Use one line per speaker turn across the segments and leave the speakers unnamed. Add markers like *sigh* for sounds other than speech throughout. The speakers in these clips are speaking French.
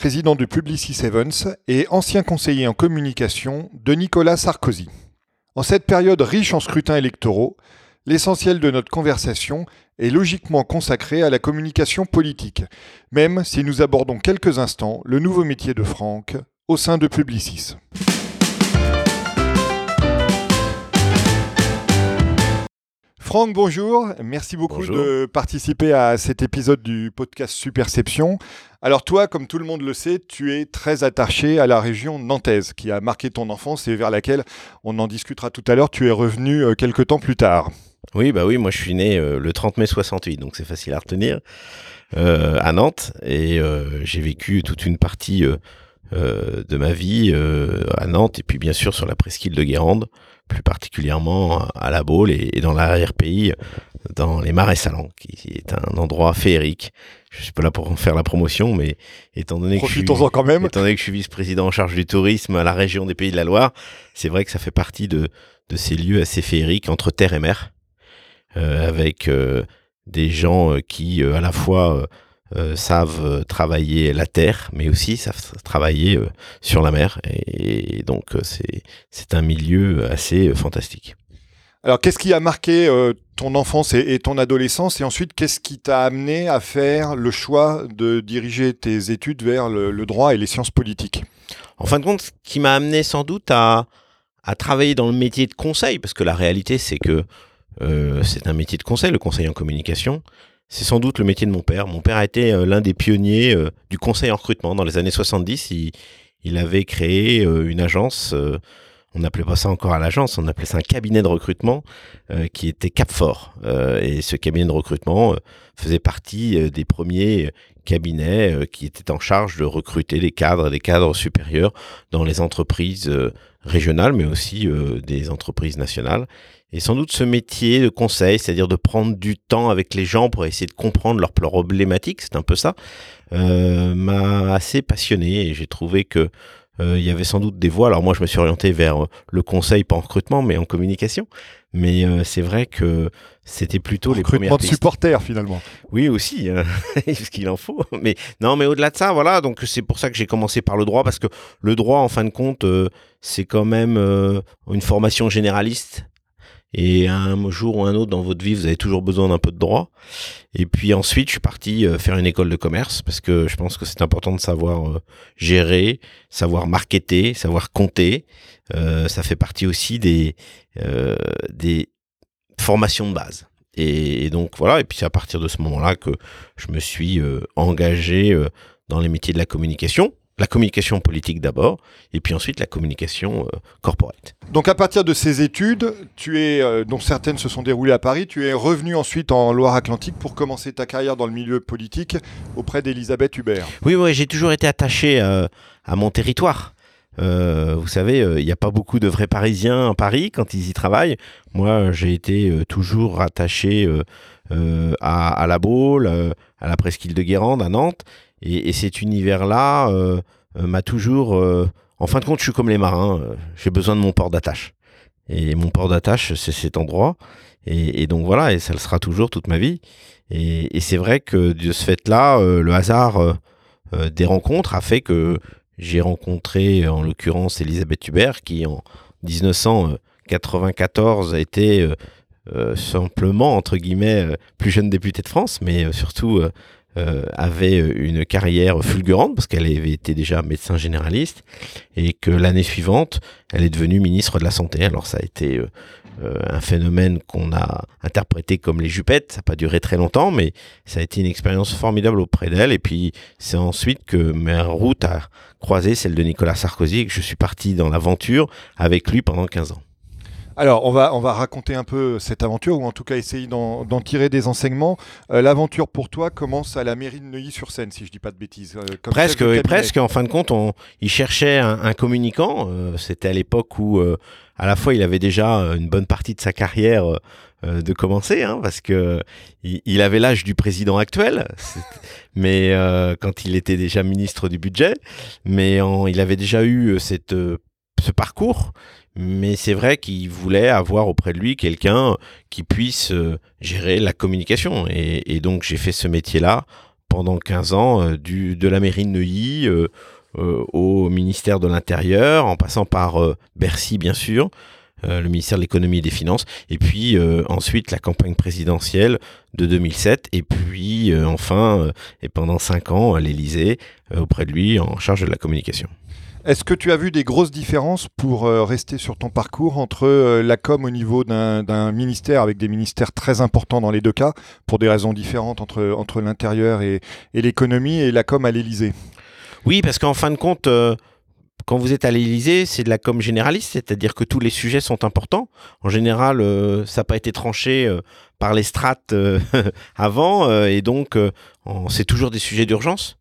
président de Publicis Evans et ancien conseiller en communication de Nicolas Sarkozy. En cette période riche en scrutins électoraux, l'essentiel de notre conversation est logiquement consacré à la communication politique, même si nous abordons quelques instants le nouveau métier de Franck au sein de Publicis. Franck, bonjour. Merci beaucoup de participer à cet épisode du podcast Superception. Alors toi, comme tout le monde le sait, tu es très attaché à la région nantaise qui a marqué ton enfance et vers laquelle on en discutera tout à l'heure. Tu es revenu euh, quelques temps plus tard.
Oui, bah oui, moi je suis né euh, le 30 mai 68, donc c'est facile à retenir, euh, à Nantes, et j'ai vécu toute une partie de ma vie à Nantes, et puis bien sûr sur la presqu'île de Guérande, plus particulièrement à la Baule et, dans l'arrière-pays, dans les Marais Salants, qui est un endroit féerique. Je suis pas là pour faire la promotion, mais étant donné que je suis,
quand même.
Étant donné que je suis vice-président en charge du tourisme à la région des Pays de la Loire, c'est vrai que ça fait partie de, de ces lieux assez féeriques entre terre et mer, euh, avec euh, des gens euh, qui à la fois euh, savent euh, travailler la terre, mais aussi savent travailler euh, sur la mer. Et, donc, c'est, c'est un milieu assez fantastique.
Alors, qu'est-ce qui a marqué ton enfance et, ton adolescence? Et ensuite, qu'est-ce qui t'a amené à faire le choix de diriger tes études vers le, droit et les sciences politiques?
En fin de compte, ce qui m'a amené sans doute à, à travailler dans le métier de conseil, parce que la réalité, c'est que c'est un métier de conseil, le conseil en communication. C'est sans doute le métier de mon père. Mon père a été euh, l'un des pionniers euh, du conseil en recrutement. Dans les années 70, il, avait créé euh, une agence, on n'appelait pas ça encore à l'agence, on appelait ça un cabinet de recrutement qui était Capfort. et ce cabinet de recrutement faisait partie des premiers cabinets qui étaient en charge de recruter des cadres des cadres supérieurs dans les entreprises régionales, mais aussi des entreprises nationales. Et sans doute ce métier de conseil, c'est-à-dire de prendre du temps avec les gens pour essayer de comprendre leurs problématiques, c'est un peu ça, euh, m'a assez passionné et j'ai trouvé que euh, il y avait sans doute des voies. Alors moi, je me suis orienté vers le conseil, pas en recrutement, mais en communication. Mais euh, c'est vrai que c'était plutôt les premières
de supporters finalement.
Oui aussi, hein, *laughs* ce qu'il en faut. Mais non, mais au-delà de ça, voilà. Donc c'est pour ça que j'ai commencé par le droit parce que le droit, en fin de compte, c'est quand même une formation généraliste et un jour ou un autre dans votre vie, vous avez toujours besoin d'un peu de droit. Et puis ensuite, je suis parti euh, faire une école de commerce parce que je pense que c'est important de savoir euh, gérer, savoir marketer, savoir compter. Euh, ça fait partie aussi des, des formations de base. Et, donc voilà, et puis c'est à partir de ce moment-là que je me suis engagé dans les métiers de la communication la communication politique d'abord, et puis ensuite la communication euh, corporate.
Donc à partir de ces études, tu es, euh, dont certaines se sont déroulées à Paris, tu es revenu ensuite en Loire-Atlantique pour commencer ta carrière dans le milieu politique auprès d'Elisabeth Hubert.
Oui, oui, j'ai toujours été attaché euh, à mon territoire. vous savez, il n'y a pas beaucoup de vrais Parisiens en Paris quand ils y travaillent. Moi, j'ai été toujours attaché à, la Baule, à la presqu'île de Guérande, à Nantes. Et, cet univers-là euh, euh, m'a toujours... Euh, en fin de compte, je suis comme les marins, j'ai besoin de mon port d'attache. Et mon port d'attache, c'est cet endroit. Et, donc voilà, et ça le sera toujours toute ma vie. Et, c'est vrai que de ce fait-là, le hasard des rencontres a fait que j'ai rencontré en l'occurrence Elisabeth Hubert qui en 1994 était simplement, entre guillemets, plus jeune députée de France, mais surtout euh, avait une carrière fulgurante parce qu'elle avait été déjà médecin généraliste et que l'année suivante, elle est devenue ministre de la Santé. Alors ça a été euh, euh, un phénomène qu'on a interprété comme les jupettes. Ça n'a pas duré très longtemps, mais ça a été une expérience formidable auprès d'elle. Et puis c'est ensuite que ma route a croisé celle de Nicolas Sarkozy et que je suis parti dans l'aventure avec lui pendant 15 ans.
Alors, on va, on va raconter un peu cette aventure, ou en tout cas essayer d'en tirer des enseignements. Euh, l'aventure pour toi commence à la mairie de Neuilly-sur-Seine, si je dis pas de bêtises.
Euh, presque, presque. En fin de compte, on, il cherchait un, communicant. Euh, c'était à l'époque où, à la fois, il avait déjà une bonne partie de sa carrière de commencer, hein, parce que il, avait l'âge du président actuel, mais quand il était déjà ministre du budget, mais il avait déjà eu cette, ce parcours mais c'est vrai qu'il voulait avoir auprès de lui quelqu'un qui puisse euh, gérer la communication. Et, donc j'ai fait ce métier-là pendant 15 ans, euh, du, de la mairie de Neuilly euh, au ministère de l'Intérieur, en passant par Bercy bien sûr, le ministère de l'économie et des finances, et puis ensuite la campagne présidentielle de 2007, et puis enfin, et pendant 5 ans à l'Élysée, auprès de lui en charge de la communication.
Est-ce que tu as vu des grosses différences pour euh, rester sur ton parcours entre euh, la com au niveau d'un ministère, avec des ministères très importants dans les deux cas, pour des raisons différentes entre, entre l'intérieur et, l'économie, et la com à l'Élysée?
Oui, parce qu'en fin de compte, euh, quand vous êtes à l'Élysée, c'est de la com généraliste, c'est-à-dire que tous les sujets sont importants. En général, ça n'a pas été tranché par les strates *laughs* avant, et donc c'est toujours des sujets d'urgence.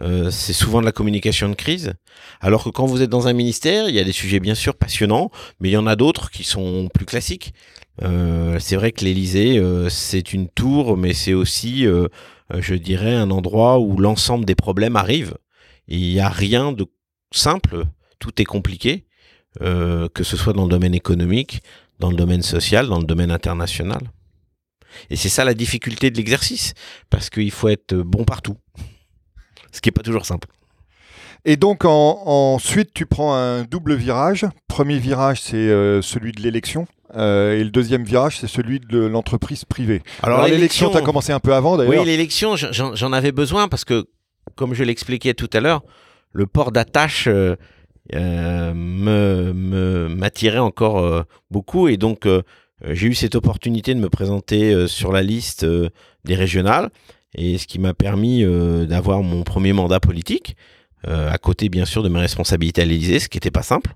Euh, c'est souvent de la communication de crise. Alors que quand vous êtes dans un ministère, il y a des sujets bien sûr passionnants, mais il y en a d'autres qui sont plus classiques. Euh, c'est vrai que l'Élysée, euh, c'est une tour, mais c'est aussi, je dirais, un endroit où l'ensemble des problèmes arrivent. il n'y a rien de simple, tout est compliqué, que ce soit dans le domaine économique, dans le domaine social, dans le domaine international. Et c'est ça la difficulté de l'exercice, parce qu'il faut être bon partout ce qui n'est pas toujours simple.
Et donc ensuite, tu prends un double virage. Premier virage, c'est euh, celui de l'élection. Euh, et le deuxième virage, c'est celui de l'entreprise privée. Alors, l'élection, tu as commencé un peu avant d'ailleurs.
Oui, l'élection, j'en avais besoin parce que, comme je l'expliquais tout à l'heure, le port d'attache euh, me m'attirait encore beaucoup. Et donc, j'ai eu cette opportunité de me présenter sur la liste des régionales et ce qui m'a permis euh, d'avoir mon premier mandat politique, euh, à côté bien sûr de mes responsabilités à l'Élysée, ce qui n'était pas simple.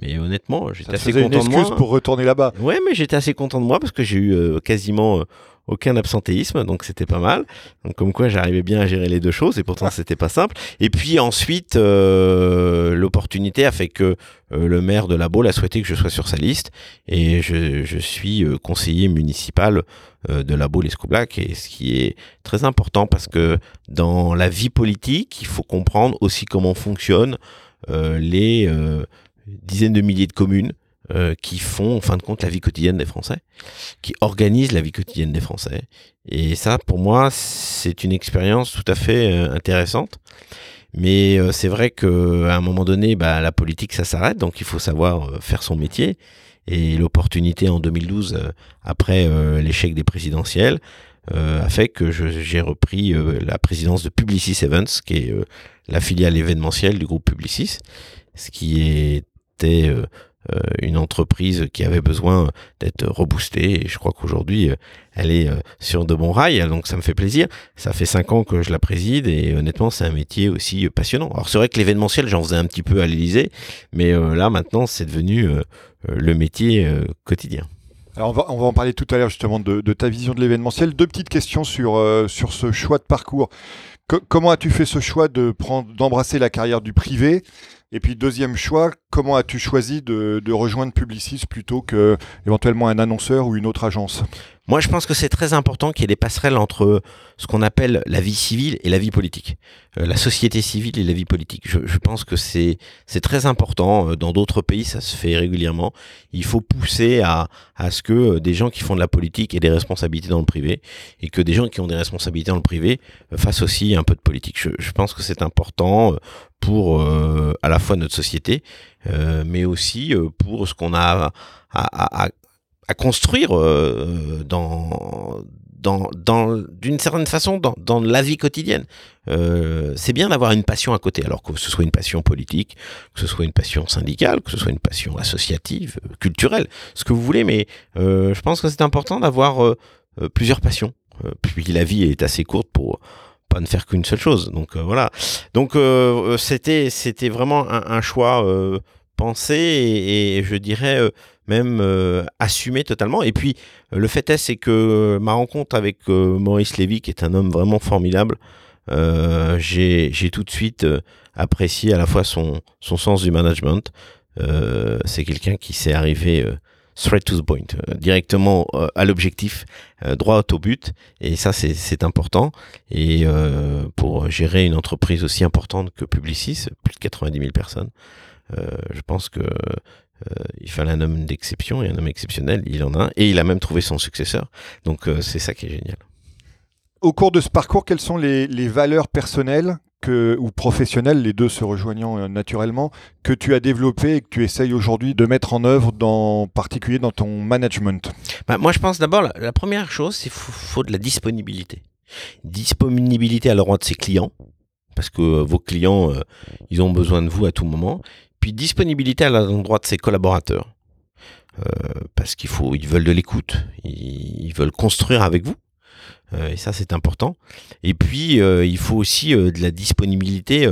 Mais honnêtement, j'étais assez content
une
de moi.
pour retourner là-bas.
Ouais, mais j'étais assez content de moi parce que j'ai eu euh, quasiment aucun absentéisme, donc c'était pas mal. Donc comme quoi j'arrivais bien à gérer les deux choses et pourtant c'était pas simple. Et puis ensuite, euh, l'opportunité a fait que euh, le maire de la Baule a souhaité que je sois sur sa liste et je, je suis euh, conseiller municipal de la Baule Escoublac et ce qui est très important parce que dans la vie politique, il faut comprendre aussi comment fonctionnent les dizaines de milliers de communes euh, qui font en fin de compte la vie quotidienne des Français, qui organisent la vie quotidienne des Français. Et ça, pour moi, c'est une expérience tout à fait euh, intéressante. Mais euh, c'est vrai qu'à un moment donné, bah, la politique, ça s'arrête, donc il faut savoir faire son métier. Et l'opportunité en 2012, après l'échec des présidentielles, a fait que j'ai repris la présidence de Publicis Events, qui est la filiale événementielle du groupe Publicis, ce qui était euh, une entreprise qui avait besoin d'être reboostée. Et je crois qu'aujourd'hui euh, elle est euh, sur de bons rails. Donc ça me fait plaisir. Ça fait cinq ans que je la préside et honnêtement c'est un métier aussi passionnant. Alors c'est vrai que l'événementiel j'en faisais un petit peu à l'Elysée mais là maintenant c'est devenu le métier quotidien.
Alors on va, on va en parler tout à l'heure justement de, ta vision de l'événementiel. Deux petites questions sur, sur ce choix de parcours. comment as-tu fait ce choix de prendre, d'embrasser la carrière du privé? Et puis deuxième choix, comment as-tu choisi de, de rejoindre Publicis plutôt que éventuellement un annonceur ou une autre agence?
Moi, je pense que c'est très important qu'il y ait des passerelles entre ce qu'on appelle la vie civile et la vie politique, euh, la société civile et la vie politique. Je, je pense que c'est c'est très important. Euh, dans d'autres pays, ça se fait régulièrement. Il faut pousser à, à ce que euh, des gens qui font de la politique aient des responsabilités dans le privé et que des gens qui ont des responsabilités dans le privé fassent aussi un peu de politique. Je, je pense que c'est important pour à la fois notre société, mais aussi pour ce qu'on a à, construire euh, d'une certaine façon dans, la vie quotidienne. Euh, c'est bien d'avoir une passion à côté, alors que ce soit une passion politique, que ce soit une passion syndicale, que ce soit une passion associative, culturelle, ce que vous voulez, mais euh, je pense que c'est important d'avoir euh, euh, plusieurs passions. Euh, puis la vie est assez courte pour pas ne faire qu'une seule chose. Donc voilà. Donc c'était c'était vraiment un, choix penser et, je dirais même assumer totalement. Et puis le fait est, c'est que ma rencontre avec Maurice Lévy, qui est un homme vraiment formidable, j'ai tout de suite apprécié à la fois son, son sens du management. c'est quelqu'un qui s'est arrivé straight to the point, euh, directement euh, à l'objectif, euh, droit au but. Et ça, c'est important. Et pour gérer une entreprise aussi importante que Publicis, plus de 90 000 personnes, je pense que il fallait un homme d'exception et un homme exceptionnel. Il en a un. Et il a même trouvé son successeur. Donc c'est ça qui est génial.
Au cours de ce parcours, quelles sont les, les valeurs personnelles ou professionnel, les deux se rejoignant euh, naturellement, que tu as développé et que tu essayes aujourd'hui de mettre en œuvre, dans, particulier dans ton management
bah, Moi, je pense d'abord, la, première chose, c'est qu'il faut, de la disponibilité. Disponibilité à l'endroit de ses clients, parce que euh, vos clients, euh, ils ont besoin de vous à tout moment. Puis disponibilité à l'endroit de ses collaborateurs. parce qu'il faut, ils veulent de l'écoute, ils veulent construire avec vous. Euh, et ça, c'est important. Et puis, euh, il faut aussi euh, de la disponibilité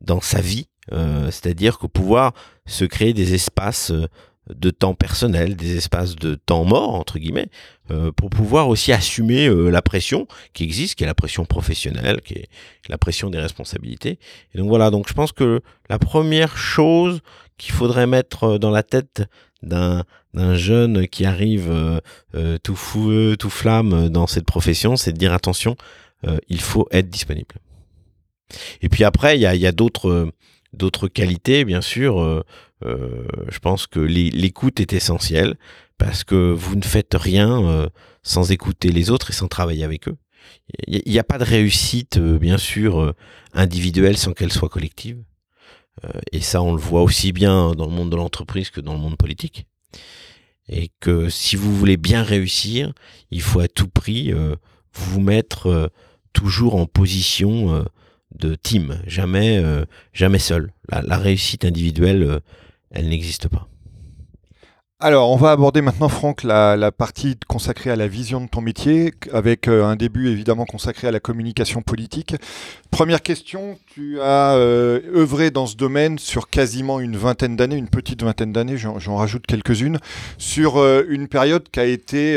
dans sa vie, c'est-à-dire que pouvoir se créer des espaces de temps personnel, des espaces de temps mort, entre guillemets, pour pouvoir aussi assumer la pression qui existe, qui est la pression professionnelle, qui est la pression des responsabilités. Et donc voilà, donc je pense que la première chose qu'il faudrait mettre dans la tête d'un jeune qui arrive euh, euh, tout fou, tout flamme dans cette profession, c'est de dire attention, euh, il faut être disponible. Et puis après, il y a, d'autres qualités, bien sûr. je pense que l'écoute est essentielle parce que vous ne faites rien sans écouter les autres et sans travailler avec eux. Il n'y a pas de réussite, bien sûr, individuelle sans qu'elle soit collective. Et ça, on le voit aussi bien dans le monde de l'entreprise que dans le monde politique. Et que si vous voulez bien réussir, il faut à tout prix euh, vous mettre euh, toujours en position de team, jamais seul. la réussite individuelle, elle n'existe pas.
Alors, on va aborder maintenant, Franck, la, partie consacrée à la vision de ton métier, avec euh, un début évidemment consacré à la communication politique. Première question, tu as euh, œuvré dans ce domaine sur quasiment une vingtaine d'années, une petite vingtaine d'années, j'en rajoute quelques-unes, sur euh, une période qui a été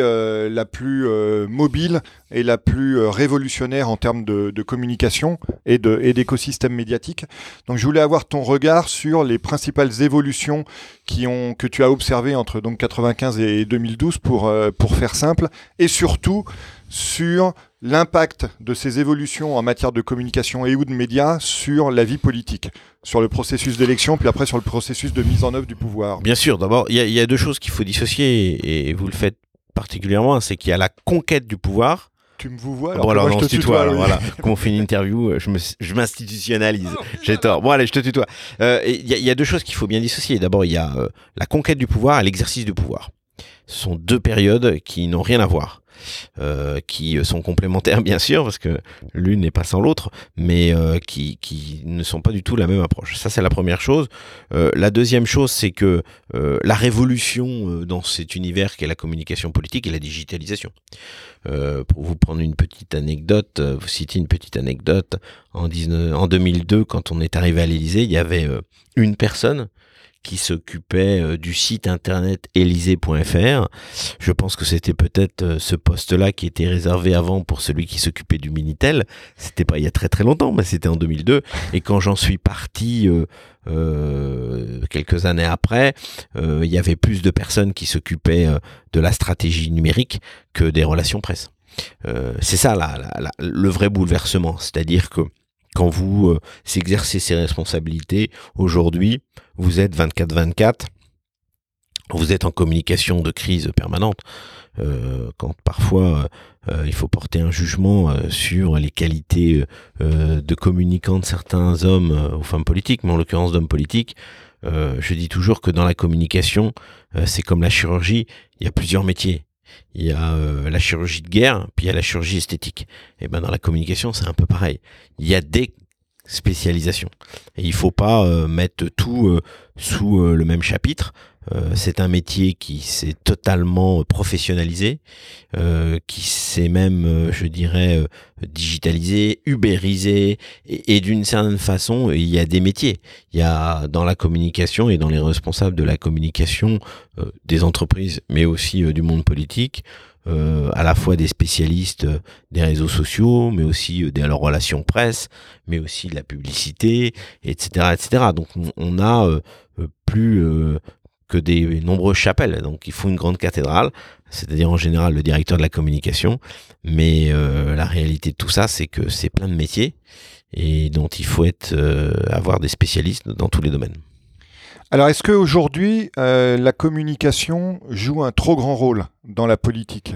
la plus mobile et la plus révolutionnaire en termes de, communication et d'écosystème médiatique. Donc, je voulais avoir ton regard sur les principales évolutions que tu as observées entre donc 95 et 2012 pour, euh, pour faire simple, et surtout sur l'impact de ces évolutions en matière de communication et ou de médias sur la vie politique, sur le processus d'élection, puis après sur le processus de mise en œuvre du pouvoir.
Bien sûr, d'abord, il y, a deux choses qu'il faut dissocier, et vous le faites particulièrement, c'est qu'il y a la conquête du pouvoir,
tu me vous vois
alors, bon, alors je te tutoie. voilà. *laughs* Comme on fait une interview, euh, je m'institutionnalise. J'ai tort. Bon, allez, je te tutoie. Euh, il y, a deux choses qu'il faut bien dissocier. D'abord, il y a euh, la conquête du pouvoir et l'exercice du pouvoir. Ce sont deux périodes qui n'ont rien à voir. Euh, qui sont complémentaires *laughs* bien sûr parce que l'une n'est pas sans l'autre, mais euh, qui, qui, ne sont pas du tout la même approche. Ça c'est la première chose. Euh, la deuxième chose c'est que la révolution dans cet univers qu'est la communication politique et la digitalisation. pour vous prendre une petite anecdote, vous citez une petite anecdote, en, 19, en 2002 quand on est arrivé à l'Élysée, il y avait une personne qui s'occupait euh, du site internet élysée.fr. Je pense que c'était peut-être euh, ce poste-là qui était réservé avant pour celui qui s'occupait du Minitel. C'était pas il y a très très longtemps, mais c'était en 2002. Et quand j'en suis parti euh, quelques années après, il y avait plus de personnes qui s'occupaient de la stratégie numérique que des relations presse. c'est ça le vrai bouleversement, c'est-à-dire que quand vous euh, exercez ces responsabilités, aujourd'hui, vous êtes 24-24, vous êtes en communication de crise permanente, euh, quand parfois euh, il faut porter un jugement sur les qualités de communicants de certains hommes ou femmes politiques, mais en l'occurrence d'hommes politiques, je dis toujours que dans la communication, c'est comme la chirurgie, il y a plusieurs métiers il y a euh, la chirurgie de guerre, puis il y a la chirurgie esthétique. Et ben dans la communication, c'est un peu pareil. Il y a des spécialisations. Et il faut pas euh, mettre tout euh, sous le même chapitre. Euh, c'est un métier qui s'est totalement professionnalisé, euh, qui s'est même, euh, je dirais, digitalisé, ubérisé, et, d'une certaine façon, il y a des métiers. Il y a dans la communication et dans les responsables de la communication des entreprises, mais aussi du monde politique, à la fois des spécialistes des réseaux sociaux, mais aussi des relations presse, mais aussi de la publicité, etc., etc. Donc on a plus que des nombreuses chapelles. Donc il faut une grande cathédrale, c'est-à-dire en général le directeur de la communication. Mais euh, la réalité de tout ça, c'est que c'est plein de métiers et dont il faut être, euh, avoir des spécialistes dans tous les domaines.
Alors est-ce qu'aujourd'hui, euh, la communication joue un trop grand rôle dans la politique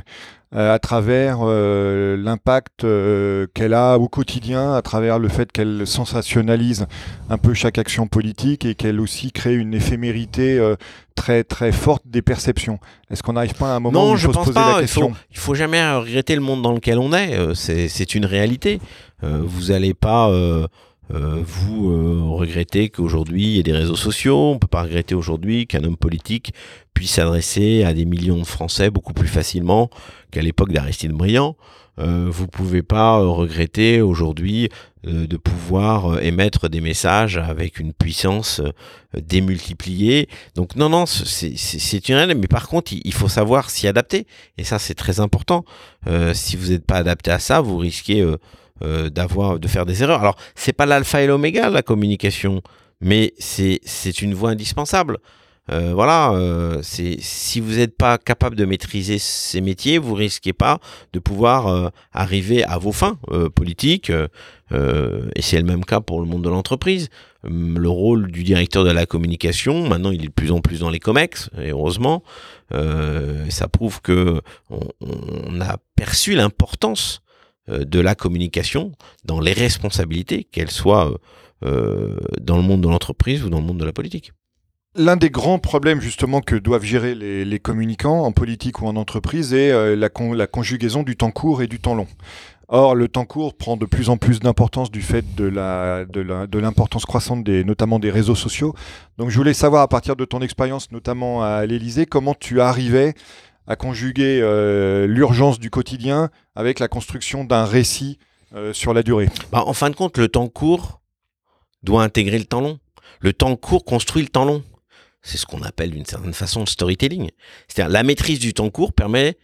euh, à travers euh, l'impact euh, qu'elle a au quotidien, à travers le fait qu'elle sensationnalise un peu chaque action politique et qu'elle aussi crée une éphémérité très très forte des perceptions? Est-ce qu'on n'arrive pas à un moment où il faut se poser la question
il faut, il faut jamais regretter le monde dans lequel on est. C'est une réalité. vous n'allez pas euh, vous euh, regrettez qu'aujourd'hui il y ait des réseaux sociaux, on peut pas regretter aujourd'hui qu'un homme politique puisse s'adresser à des millions de Français beaucoup plus facilement qu'à l'époque d'Aristide Briand. Euh, vous pouvez pas regretter aujourd'hui de pouvoir émettre des messages avec une puissance démultipliée. Donc non, non, c'est une réalité. Mais par contre, il, faut savoir s'y adapter. Et ça, c'est très important. si vous n'êtes pas adapté à ça, vous risquez euh, d'avoir de faire des erreurs. Alors, c'est pas l'alpha et l'oméga la communication, mais c'est une voie indispensable. Euh, voilà, euh, si vous n'êtes pas capable de maîtriser ces métiers, vous risquez pas de pouvoir arriver à vos fins politiques. et c'est le même cas pour le monde de l'entreprise. Hum, le rôle du directeur de la communication, maintenant, il est de plus en plus dans les comex, et heureusement, ça prouve que on a perçu l'importance euh, de la communication dans les responsabilités, qu'elles soient euh, euh, dans le monde de l'entreprise ou dans le monde de la politique.
L'un des grands problèmes justement que doivent gérer les, communicants en politique ou en entreprise est la, conjugaison du temps court et du temps long. Or, le temps court prend de plus en plus d'importance du fait de l'importance croissante notamment des réseaux sociaux. Donc, je voulais savoir à partir de ton expérience, notamment à l'Élysée, comment tu arrivais à conjuguer euh, l'urgence du quotidien avec la construction d'un récit euh, sur la durée
bah, En fin de compte, le temps court doit intégrer le temps long. Le temps court construit le temps long. C'est ce qu'on appelle d'une certaine façon le storytelling. C'est-à-dire la maîtrise du temps court permet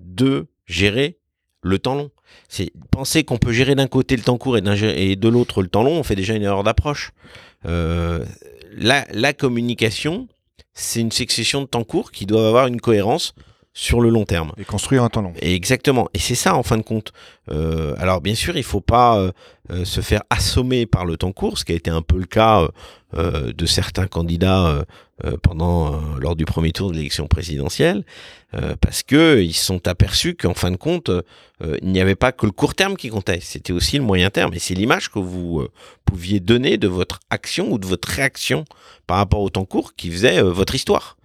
de gérer le temps long. C'est penser qu'on peut gérer d'un côté le temps court et, de l'autre le temps long, on fait déjà une erreur d'approche. Euh, la communication, c'est une succession de temps courts qui doivent avoir une cohérence sur le long terme.
Et construire un temps long.
exactement. Et c'est ça, en fin de compte. Euh, alors, bien sûr, il ne faut pas euh, euh, se faire assommer par le temps court, ce qui a été un peu le cas de certains candidats pendant lors du premier tour de l'élection présidentielle, parce que ils sont aperçus qu'en fin de compte, il n'y avait pas que le court terme qui comptait, c'était aussi le moyen terme. Et c'est l'image que vous pouviez donner de votre action ou de votre réaction par rapport au temps court qui faisait votre histoire.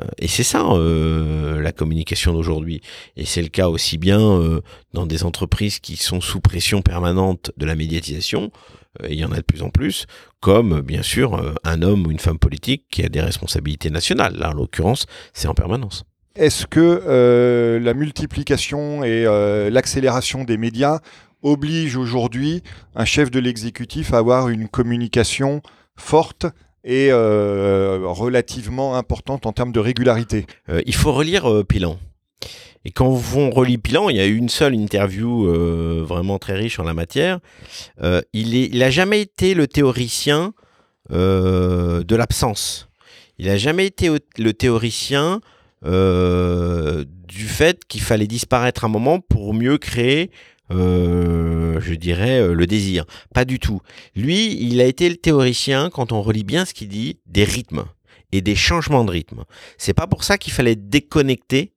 Euh, et c'est ça euh, la communication d'aujourd'hui. Et c'est le cas aussi bien euh, dans des entreprises qui sont sous pression permanente de la médiatisation, il y en a de plus en plus, comme bien sûr un homme ou une femme politique qui a des responsabilités nationales. Là, en l'occurrence, c'est en permanence.
Est-ce que la multiplication et l'accélération des médias obligent aujourd'hui un chef de l'exécutif à avoir une communication forte et euh, relativement importante en termes de régularité.
Euh, il faut relire euh, Pilan. Et quand on relit Pilan, il y a eu une seule interview vraiment très riche en la matière. il n'a jamais été le théoricien de l'absence. Il n'a jamais été le théoricien du fait qu'il fallait disparaître un moment pour mieux créer euh, je dirais, euh, le désir. Pas du tout. Lui, il a été le théoricien, quand on relit bien ce qu'il dit, des rythmes et des changements de rythme. C'est pas pour ça qu'il fallait déconnecter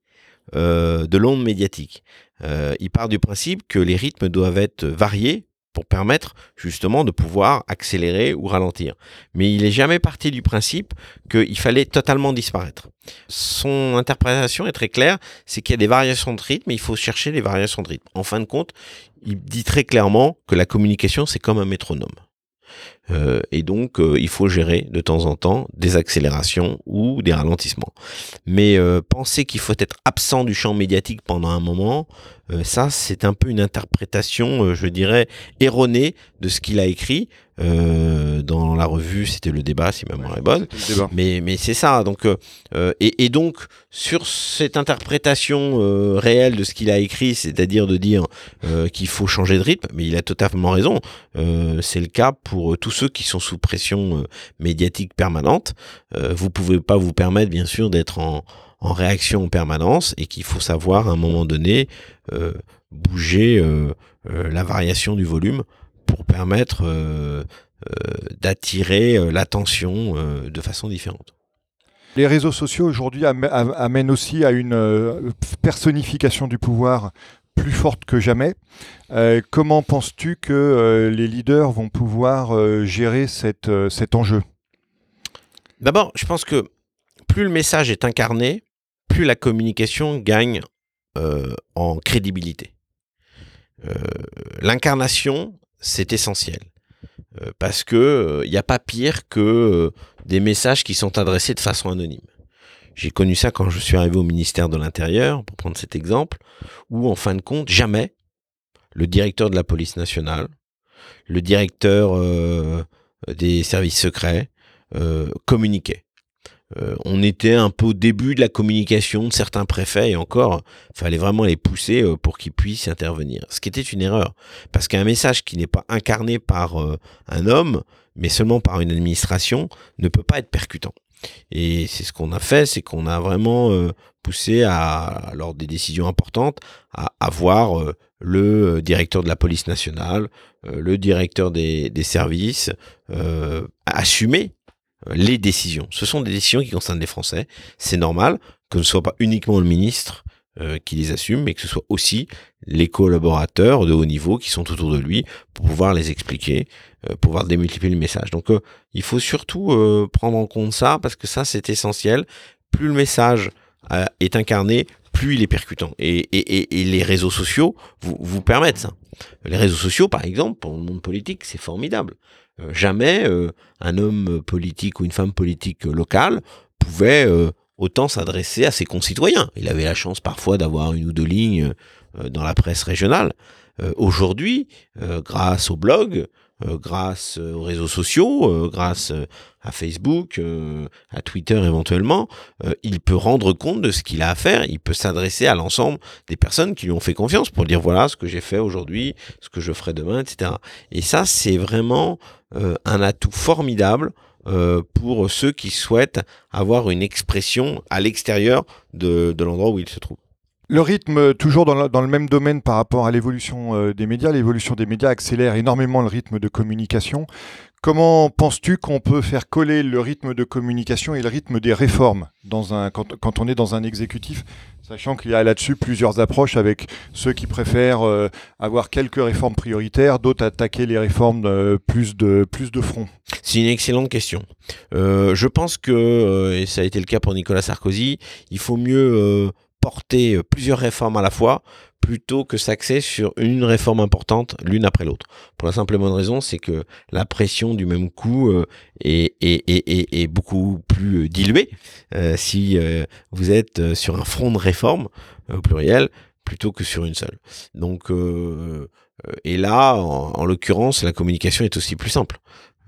euh, de l'onde médiatique. il part du principe que les rythmes doivent être variés pour permettre justement de pouvoir accélérer ou ralentir. Mais il n'est jamais parti du principe qu'il fallait totalement disparaître. Son interprétation est très claire, c'est qu'il y a des variations de rythme et il faut chercher les variations de rythme. En fin de compte, il dit très clairement que la communication, c'est comme un métronome. Euh, et donc, euh, il faut gérer de temps en temps des accélérations ou des ralentissements. Mais euh, penser qu'il faut être absent du champ médiatique pendant un moment, ça, c'est un peu une interprétation, je dirais, erronée de ce qu'il a écrit. dans la revue, c'était le débat, si ma mémoire est bonne. Mais, mais c'est ça. Donc, et, et, donc, sur cette interprétation réelle de ce qu'il a écrit, c'est-à-dire de dire qu'il faut changer de rythme, mais il a totalement raison. c'est le cas pour tous ceux qui sont sous pression euh, médiatique permanente, euh, vous pouvez pas vous permettre bien sûr d'être en, réaction en permanence et qu'il faut savoir à un moment donné euh, bouger la variation du volume pour permettre d'attirer l'attention de façon différente.
Les réseaux sociaux aujourd'hui amènent aussi à une personnification du pouvoir plus forte que jamais. Euh, comment penses-tu que euh, les leaders vont pouvoir euh, gérer cet enjeu?
D'abord, je pense que plus le message est incarné, plus la communication gagne en crédibilité. L'incarnation, c'est essentiel. parce que il n'y a pas pire que des messages qui sont adressés de façon anonyme. J'ai connu ça quand je suis arrivé au ministère de l'Intérieur, pour prendre cet exemple, où en fin de compte, jamais le directeur de la police nationale, le directeur euh, des services secrets euh, communiquaient. Euh, on était un peu au début de la communication de certains préfets et encore, fallait vraiment les pousser euh, pour qu'ils puissent intervenir. Ce qui était une erreur, parce qu'un message qui n'est pas incarné par un homme, mais seulement par une administration, ne peut pas être percutant. Et c'est ce qu'on a fait, c'est qu'on a vraiment euh, poussé à, lors des décisions importantes, à avoir euh, le directeur de la police nationale, euh, le directeur des, services, assumer les décisions. Ce sont des décisions qui concernent les Français. C'est normal que ce ne soit pas uniquement le ministre qui les assume, mais que ce soit aussi les collaborateurs de haut niveau qui sont autour de lui pour pouvoir les expliquer euh, pouvoir démultiplier le message. Donc euh, il faut surtout euh, prendre en compte ça parce que ça c'est essentiel. Plus le message est incarné, plus il est percutant. Et, les réseaux sociaux vous, vous, permettent ça. Les réseaux sociaux, par exemple, pour le monde politique, c'est formidable. jamais un homme politique ou une femme politique locale pouvait autant s'adresser à ses concitoyens. Il avait la chance parfois d'avoir une ou deux lignes dans la presse régionale. Aujourd'hui, grâce au blog, euh, grâce euh, aux réseaux sociaux, euh, grâce à Facebook, à Twitter éventuellement, il peut rendre compte de ce qu'il a à faire, il peut s'adresser à l'ensemble des personnes qui lui ont fait confiance pour dire voilà ce que j'ai fait aujourd'hui, ce que je ferai demain, etc. Et ça, c'est vraiment un atout formidable pour ceux qui souhaitent avoir une expression à l'extérieur de l'endroit où ils se trouvent.
Le rythme, toujours dans le, même domaine par rapport à l'évolution euh, des médias, l'évolution des médias accélère énormément le rythme de communication. Comment penses-tu qu'on peut faire coller le rythme de communication et le rythme des réformes dans un, quand, on est dans un exécutif, sachant qu'il y a là-dessus plusieurs approches avec ceux qui préfèrent euh, avoir quelques réformes prioritaires, d'autres attaquer les réformes de plus de, plus de front?
C'est une excellente question. Euh, je pense que, et ça a été le cas pour Nicolas Sarkozy, il faut mieux porter euh, plusieurs réformes à la fois plutôt que s'axer sur une réforme importante l'une après l'autre. Pour la simple et bonne raison, c'est que la pression du même coup euh, est, est, beaucoup plus euh, diluée si vous êtes sur un front de réforme au pluriel plutôt que sur une seule. Donc, et là, en l'occurrence, la communication est aussi plus simple.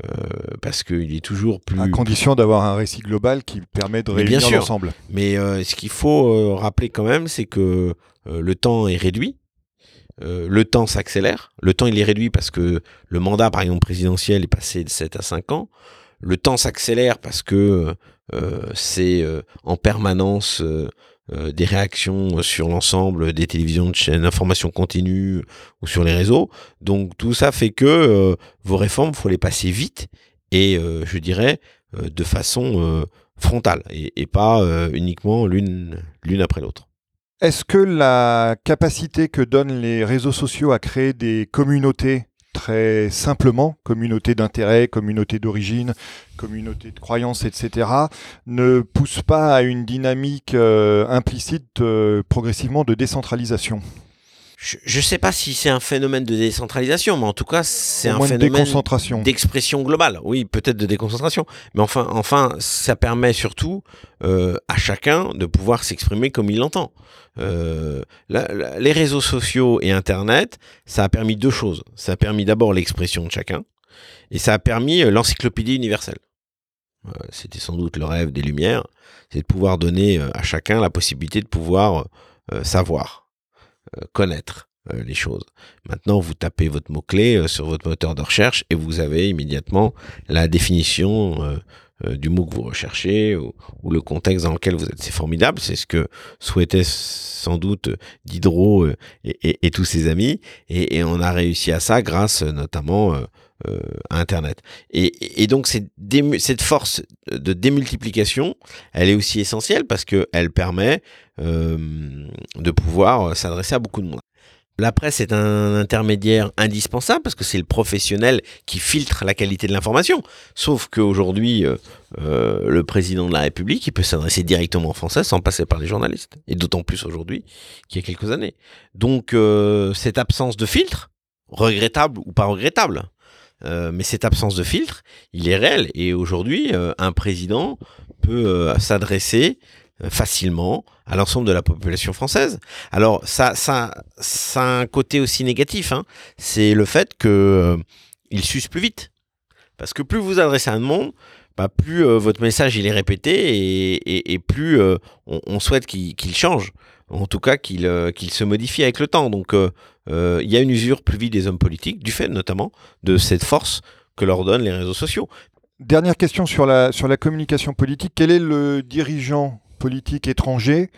Euh, parce qu'il est toujours plus...
À condition d'avoir un récit global qui permet de réunir l'ensemble.
Mais euh, ce qu'il faut euh, rappeler quand même, c'est que le temps est réduit, le temps s'accélère, le temps il est réduit parce que le mandat par exemple présidentiel est passé de 7 à 5 ans, le temps s'accélère parce que c'est en permanence euh, des réactions sur l'ensemble des télévisions de chaînes d'information continue ou sur les réseaux. Donc tout ça fait que euh, vos réformes, faut les passer vite et euh, je dirais de façon frontale et, et pas uniquement l'une après l'autre.
Est-ce que la capacité que donnent les réseaux sociaux à créer des communautés très simplement, communauté d'intérêt, communauté d'origine, communauté de croyance, etc., ne pousse pas à une dynamique euh, implicite euh, progressivement de décentralisation
je ne sais pas si c'est un phénomène de décentralisation, mais en tout cas, c'est un phénomène d'expression globale. Oui, peut-être de déconcentration, mais enfin, enfin, ça permet surtout euh, à chacun de pouvoir s'exprimer comme il l'entend. Euh, la- la- les réseaux sociaux et Internet, ça a permis deux choses. Ça a permis d'abord l'expression de chacun, et ça a permis euh, l'encyclopédie universelle. Euh, C'était sans doute le rêve des Lumières, c'est de pouvoir donner à chacun la possibilité de pouvoir euh, savoir, connaître euh, les choses. Maintenant, vous tapez votre mot-clé euh, sur votre moteur de recherche et vous avez immédiatement la définition euh, euh, du mot que vous recherchez ou, ou le contexte dans lequel vous êtes. C'est formidable, c'est ce que souhaitait sans doute Diderot euh, et, et- et tous ses amis, et, et on a réussi à ça grâce euh, notamment euh, euh, à Internet. Et, et donc cette, cette force de démultiplication, elle est aussi essentielle parce qu'elle permet euh, de pouvoir s'adresser à beaucoup de monde. La presse est un intermédiaire indispensable parce que c'est le professionnel qui filtre la qualité de l'information. Sauf qu'aujourd'hui, euh, euh, le président de la République, il peut s'adresser directement en français sans passer par les journalistes. Et d'autant plus aujourd'hui qu'il y a quelques années. Donc euh, cette absence de filtre, regrettable ou pas regrettable, mais cette absence de filtre, il est réel. Et aujourd'hui, un président peut s'adresser facilement à l'ensemble de la population française. Alors ça, ça, ça a un côté aussi négatif. Hein. C'est le fait que euh, plus vite. Parce que plus vous adressez à un monde, bah, plus euh, votre message il est répété et, et- plus euh, on, souhaite qu'il change. En tout cas, qu'il euh, se modifie avec le temps. Donc, euh, euh, il y a une usure plus vite des hommes politiques, du fait notamment de cette force que leur donnent les réseaux sociaux.
Dernière question sur la, sur la communication politique. Quel est le dirigeant politique étranger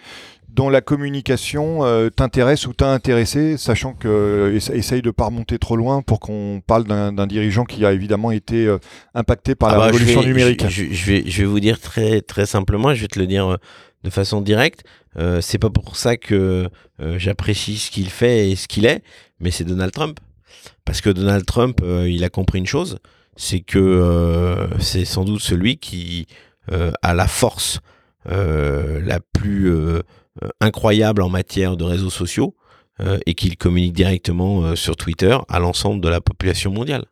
dont la communication euh, t'intéresse ou t'a intéressé, sachant que euh, essa- essaye de pas remonter trop loin pour qu'on parle d'un dirigeant qui a évidemment été euh, impacté par
Ah
la
bah, je
révolution
vais-
numérique.
Je, je- vais, je vais vous dire très, très simplement, je vais te le dire euh, de façon directe. C'est pas pour ça que j'apprécie ce qu'il fait et ce qu'il est, mais c'est Donald Trump. Parce que Donald Trump, il a compris une chose, c'est que c'est sans doute celui qui a la force la plus euh, euh, incroyable en matière de réseaux sociaux euh, et qu'il communique directement euh, sur Twitter à l'ensemble de la population mondiale.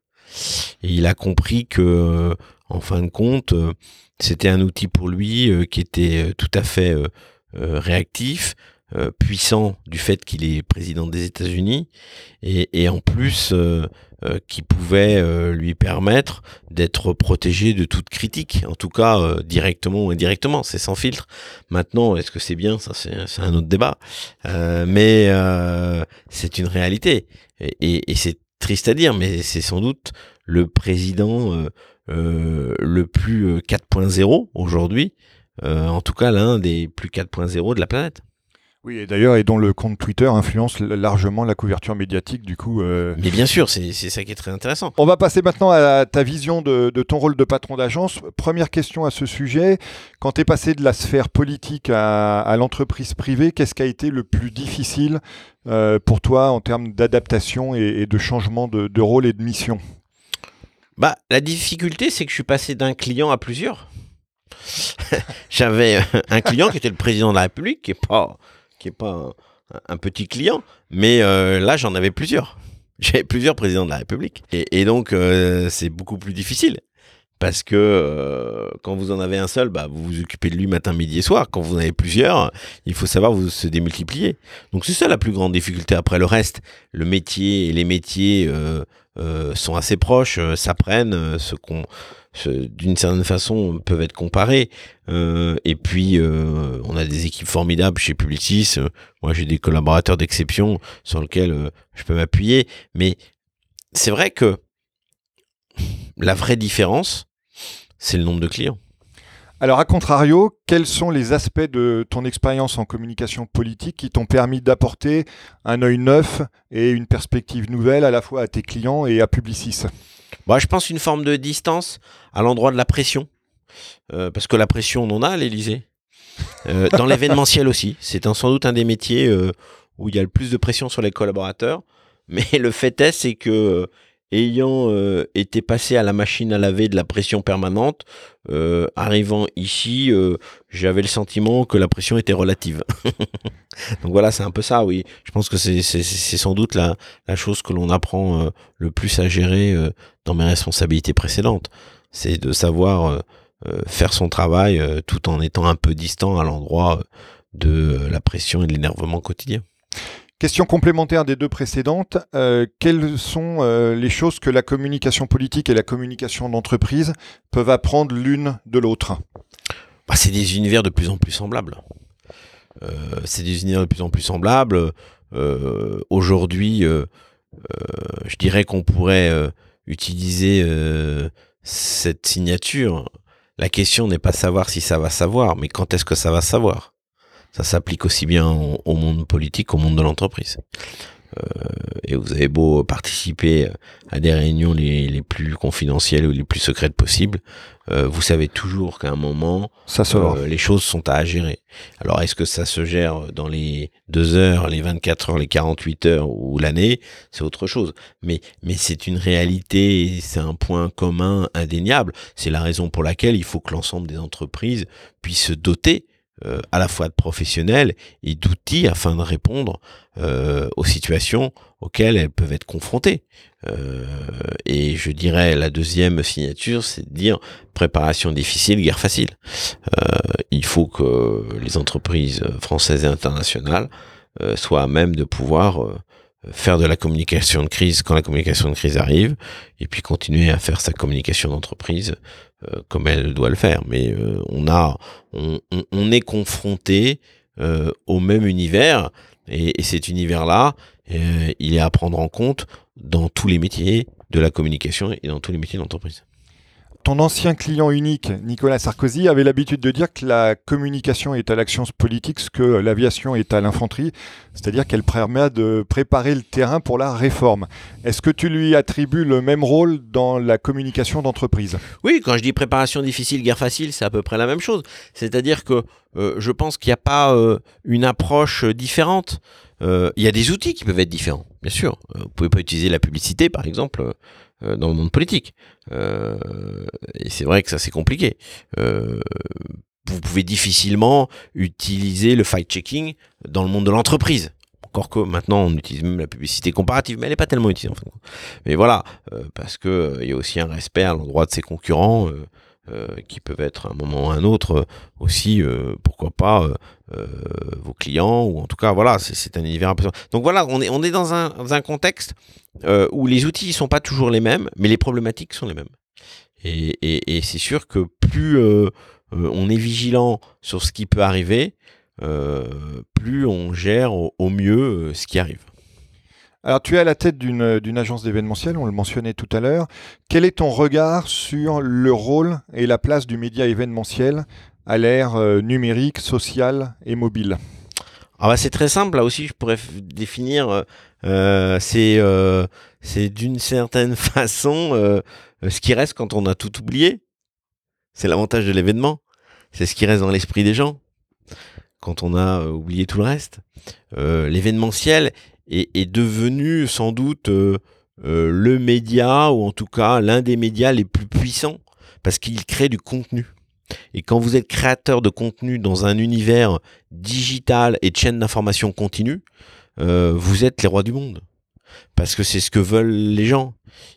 Et il a compris que, euh, en fin de compte, euh, c'était un outil pour lui euh, qui était euh, tout à fait euh, euh, réactif, euh, puissant du fait qu'il est président des États-Unis, et, et en plus euh, qui pouvait euh, lui permettre d'être protégé de toute critique, en tout cas euh, directement ou indirectement, c'est sans filtre. Maintenant, est-ce que c'est bien? Ça, c'est un autre débat. Mais c'est une réalité, et, et- c'est triste à dire, mais c'est sans doute le président le plus euh, 4.0 aujourd'hui, en tout cas l'un des plus 4.0 de la planète.
Oui, et d'ailleurs, et dont le compte Twitter influence largement la couverture médiatique, du coup. euh,
Mais bien sûr, c'est ça qui est très intéressant.
On va passer maintenant à ta vision de, de ton rôle de patron d'agence. Première question à ce sujet. Quand tu es passé de la sphère politique à, à l'entreprise privée, qu'est-ce qui a été le plus difficile euh, pour toi en termes d'adaptation et, et de changement de, de rôle et de mission?
Bah, la difficulté, c'est que je suis passé d'un client à plusieurs. *laughs* J'avais un client qui était le président de la République, qui est pas, pas un, petit client, mais euh, là, j'en avais plusieurs. *laughs* J'avais plusieurs présidents de la République, et, donc euh, c'est beaucoup plus difficile. Parce que euh, quand vous en avez un seul, bah, vous vous occupez de lui matin, midi et soir. Quand vous en avez plusieurs, il faut savoir vous se démultiplier. Donc c'est ça la plus grande difficulté. Après le reste, le métier et les métiers sont assez proches, s'apprennent, se con- d'une certaine façon peuvent être comparés. Euh, et puis euh, on a des équipes formidables chez Publicis. Euh, moi j'ai des collaborateurs d'exception sur lesquels je peux m'appuyer. Mais c'est vrai que la vraie différence, c'est le nombre de clients.
Alors, à contrario, quels sont les aspects de ton expérience en communication politique qui t'ont permis d'apporter un œil neuf et une perspective nouvelle à la fois à tes clients et à Publicis?
Bah, je pense une forme de distance à l'endroit de la pression. Euh, parce que la pression, on en a à l'Elysée. Euh, dans l'événementiel aussi. C'est sans doute un des métiers euh, où il y a le plus de pression sur les collaborateurs. Mais le fait est, c'est que ayant euh, été passé à la machine à laver de la pression permanente, euh, arrivant ici, euh, j'avais le sentiment que la pression était relative. *laughs* Donc voilà, c'est un peu ça, oui. Je pense que c'est sans doute la, la, chose que l'on apprend le plus à gérer dans mes responsabilités précédentes. C'est de savoir faire son travail tout en étant un peu distant à l'endroit de la pression et de l'énervement quotidien.
Question complémentaire des deux précédentes, euh, quelles sont euh, les choses que la communication politique et la communication d'entreprise peuvent apprendre l'une de l'autre?
Bah, C'est des univers de plus en plus semblables. Euh, c'est des univers de plus en plus semblables. Aujourd'hui, je dirais qu'on pourrait utiliser cette signature. La question n'est pas savoir si ça va savoir, mais quand est-ce que ça va savoir? Ça s'applique aussi bien au, monde politique qu'au monde de l'entreprise. Euh, et vous avez beau participer à des réunions les, plus confidentielles ou les plus secrètes possibles, euh, vous savez toujours qu'à un moment,
ça
euh, les choses sont à gérer. Alors est-ce que ça se gère dans les 2 heures, les 24 heures, les 48 heures ou l'année? C'est autre chose. Mais, mais c'est une réalité, c'est un point commun indéniable. C'est la raison pour laquelle il faut que l'ensemble des entreprises puissent se doter euh, à la fois de professionnels et d'outils afin de répondre euh, aux situations auxquelles elles peuvent être confrontées. Euh, et je dirais la deuxième signature, c'est de dire préparation difficile, guerre facile. il faut que les entreprises françaises et internationales soient à même de pouvoir faire de la communication de crise quand la communication de crise arrive, et puis continuer à faire sa communication d'entreprise euh, comme elle doit le faire. Mais euh, on a, on, est confronté euh, au même univers, et, et cet univers-là, il est à prendre en compte dans tous les métiers de la communication et dans tous les métiers d'entreprise
ton ancien client unique, Nicolas Sarkozy, avait l'habitude de dire que la communication est à l'action politique ce que l'aviation est à l'infanterie, c'est-à-dire qu'elle permet de préparer le terrain pour la réforme. Est-ce que tu lui attribues le même rôle dans la communication d'entreprise?
Oui, quand je dis préparation difficile, guerre facile, c'est à peu près la même chose. C'est-à-dire que euh, je pense qu'il n'y a pas euh, une approche différente. Euh, il y a des outils qui peuvent être différents, bien sûr. vous pouvez pas utiliser la publicité, par exemple dans le monde politique. Euh, et c'est vrai que ça c'est compliqué. Euh, vous pouvez difficilement utiliser le fact-checking dans le monde de l'entreprise. Encore que maintenant on utilise même la publicité comparative, mais elle n'est pas tellement utile en fait. Mais voilà, parce que il y a aussi un respect à l'endroit de ses concurrents. Euh, qui peuvent être à un moment ou à un autre euh, aussi, euh, pourquoi pas, vos clients, ou en tout cas, voilà, c'est un univers peu... Donc voilà, on est, on est dans un, contexte où les outils ne sont pas toujours les mêmes, mais les problématiques sont les mêmes. Et c'est sûr que plus on est vigilant sur ce qui peut arriver, plus on gère au mieux ce qui arrive.
Alors, tu es à la tête d'une agence d'événementiel, on le mentionnait tout à l'heure. Quel est ton regard sur le rôle et la place du média événementiel à l'ère euh, numérique, sociale et mobile?
Ah bah c'est très simple, là aussi je pourrais définir, euh, euh, c'est d'une certaine *laughs* façon ce qui reste quand on a tout oublié. C'est l'avantage de l'événement, c'est ce qui reste dans l'esprit des gens quand on a oublié tout le reste. L'événementiel est, devenu sans doute euh, euh, le média, ou en tout cas l'un des médias les plus puissants, parce qu'il crée du contenu. Et quand vous êtes créateur de contenu dans un univers digital et de chaîne d'information continue, euh, vous êtes les rois du monde. Parce que c'est ce que veulent les gens.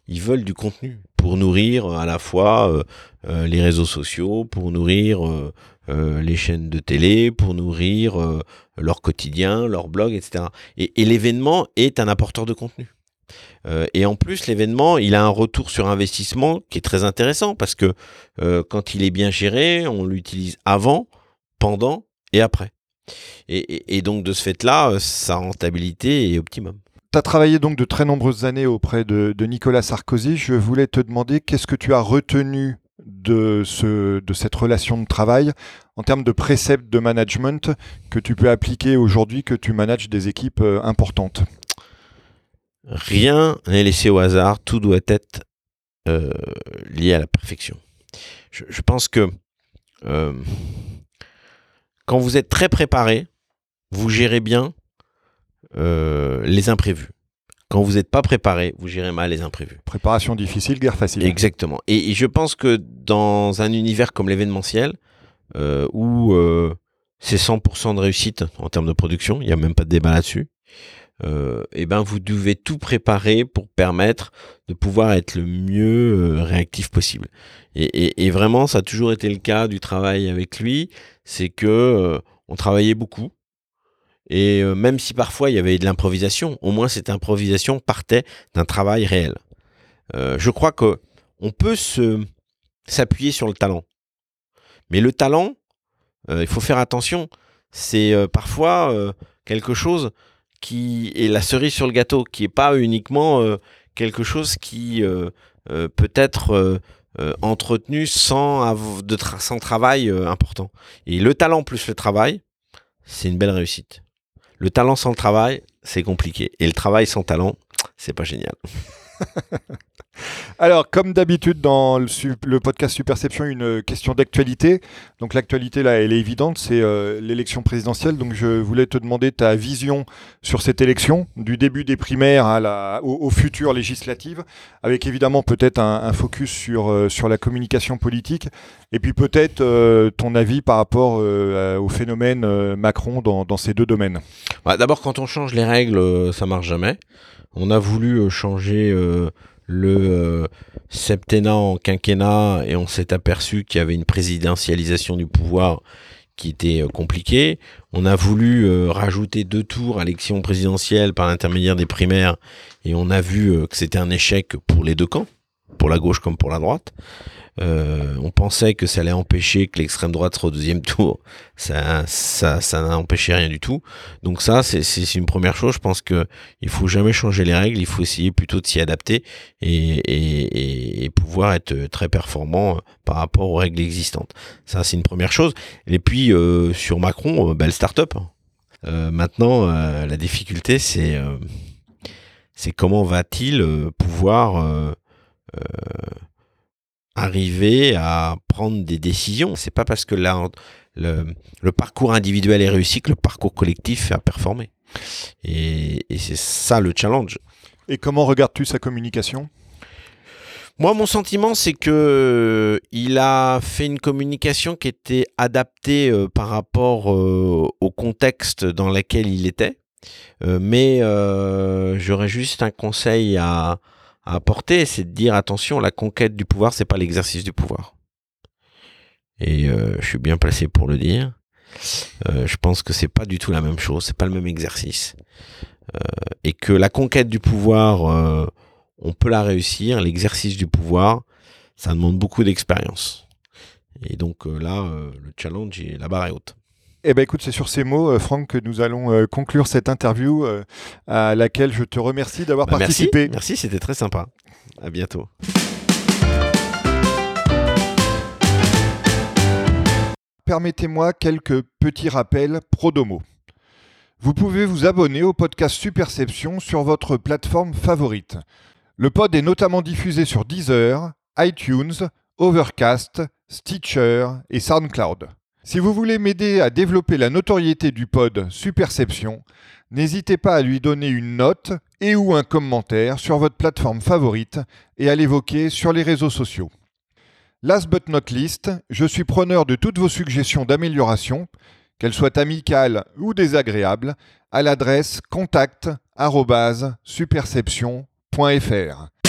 Ils veulent du contenu pour nourrir à la fois les réseaux sociaux, pour nourrir euh, les chaînes de télé, pour nourrir euh, leur quotidien, leur blog, etc. Et, l'événement est un apporteur de contenu. Euh, et en plus, l'événement, il a un retour sur investissement qui est très intéressant parce que quand il est bien géré, on l'utilise avant, pendant et après. Et, donc de ce fait-là, sa rentabilité est optimum.
Tu as travaillé donc de très nombreuses années auprès de, de Nicolas Sarkozy. Je voulais te demander qu'est-ce que tu as retenu de, ce, de cette relation de travail en termes de préceptes de management que tu peux appliquer aujourd'hui que tu manages des équipes euh, importantes
Rien n'est laissé au hasard, tout doit être euh, lié à la perfection. Je, pense que euh, quand vous êtes très préparé, vous gérez bien les imprévus. Quand vous n'êtes pas préparé, vous gérez mal les imprévus.
Préparation difficile, guerre facile.
Exactement. Et, et je pense que dans un univers comme l'événementiel, euh, où euh, c'est 100% de réussite en termes de production, il n'y a même pas de débat là-dessus, euh, et ben vous devez tout préparer pour permettre de pouvoir être le mieux euh, réactif possible. Et, et, et, vraiment, ça a toujours été le cas du travail avec lui, c'est que euh, on travaillait beaucoup. Et euh, même si parfois il y avait de l'improvisation, au moins cette improvisation partait d'un travail réel. Euh, je crois que on peut s'appuyer sur le talent, mais le talent, il faut faire attention. C'est parfois quelque chose qui est la cerise sur le gâteau, qui n'est pas uniquement euh, quelque chose qui euh, euh, peut être entretenu sans travail important. Et le talent plus le travail, c'est une belle réussite. Le talent sans le travail, c'est compliqué. Et le travail sans talent, c'est pas génial. *laughs*
Alors, comme d'habitude dans le, le, podcast Superception, une question d'actualité. Donc l'actualité là, elle est évidente, c'est euh, l'élection présidentielle. Donc je voulais te demander ta vision sur cette élection, du début des primaires à la, au, au futur législative, avec évidemment peut-être un, focus sur, euh, sur la communication politique, et puis peut-être euh, ton avis par rapport au phénomène Macron dans, dans, ces deux domaines.
Bah, D'abord, quand on change les règles, ça marche jamais. On a voulu changer le euh, septennat en quinquennat et on s'est aperçu qu'il y avait une présidentialisation du pouvoir qui était euh, compliquée. On a voulu euh, rajouter deux tours à l'élection présidentielle par l'intermédiaire des primaires et on a vu que c'était un échec pour les deux camps, pour la gauche comme pour la droite. Euh, on pensait que ça allait empêcher que l'extrême droite soit au deuxième *laughs* tour. Ça, ça, ça n'a empêché rien du tout. Donc ça, c'est une première chose. Je pense que il faut jamais changer les règles. Il faut essayer plutôt de s'y adapter et, et, et, pouvoir être très performant par rapport aux règles existantes. Ça, c'est une première chose. Et puis euh, sur Macron, euh, belle start-up. Euh, maintenant, euh, la difficulté, c'est euh, c'est comment va-t-il pouvoir arriver à prendre des décisions. C'est pas parce que là, le, le, parcours individuel est réussi que le parcours collectif a performé. Et, et c'est ça le challenge.
Et comment regardes-tu sa communication?
Moi, mon sentiment, c'est que il a fait une communication qui était adaptée euh, par rapport euh, au contexte dans lequel il était. Euh, mais j'aurais juste un conseil à, apporter, c'est de dire attention, la conquête du pouvoir, c'est pas l'exercice du pouvoir. Et euh, je suis bien placé pour le dire. Euh, je pense que c'est pas du tout la même chose, c'est pas le même exercice, euh, et que la conquête du pouvoir, on peut la réussir. L'exercice du pouvoir, ça demande beaucoup d'expérience. Et donc là, le challenge, la barre est haute.
Eh ben écoute, c'est sur ces mots, euh, Franck, que nous allons euh, conclure cette interview euh, à laquelle je te remercie d'avoir
bah,
participé.
Merci, merci c'était très sympa. À bientôt.
Permettez-moi quelques petits rappels pro-domo. Vous pouvez vous abonner au podcast Superception sur votre plateforme favorite. Le pod est notamment diffusé sur Deezer, iTunes, Overcast, Stitcher et SoundCloud. Si vous voulez m'aider à développer la notoriété du pod Superception, n'hésitez pas à lui donner une note et ou un commentaire sur votre plateforme favorite et à l'évoquer sur les réseaux sociaux. Last but not least, je suis preneur de toutes vos suggestions d'amélioration, qu'elles soient amicales ou désagréables, à l'adresse contact@superception.fr.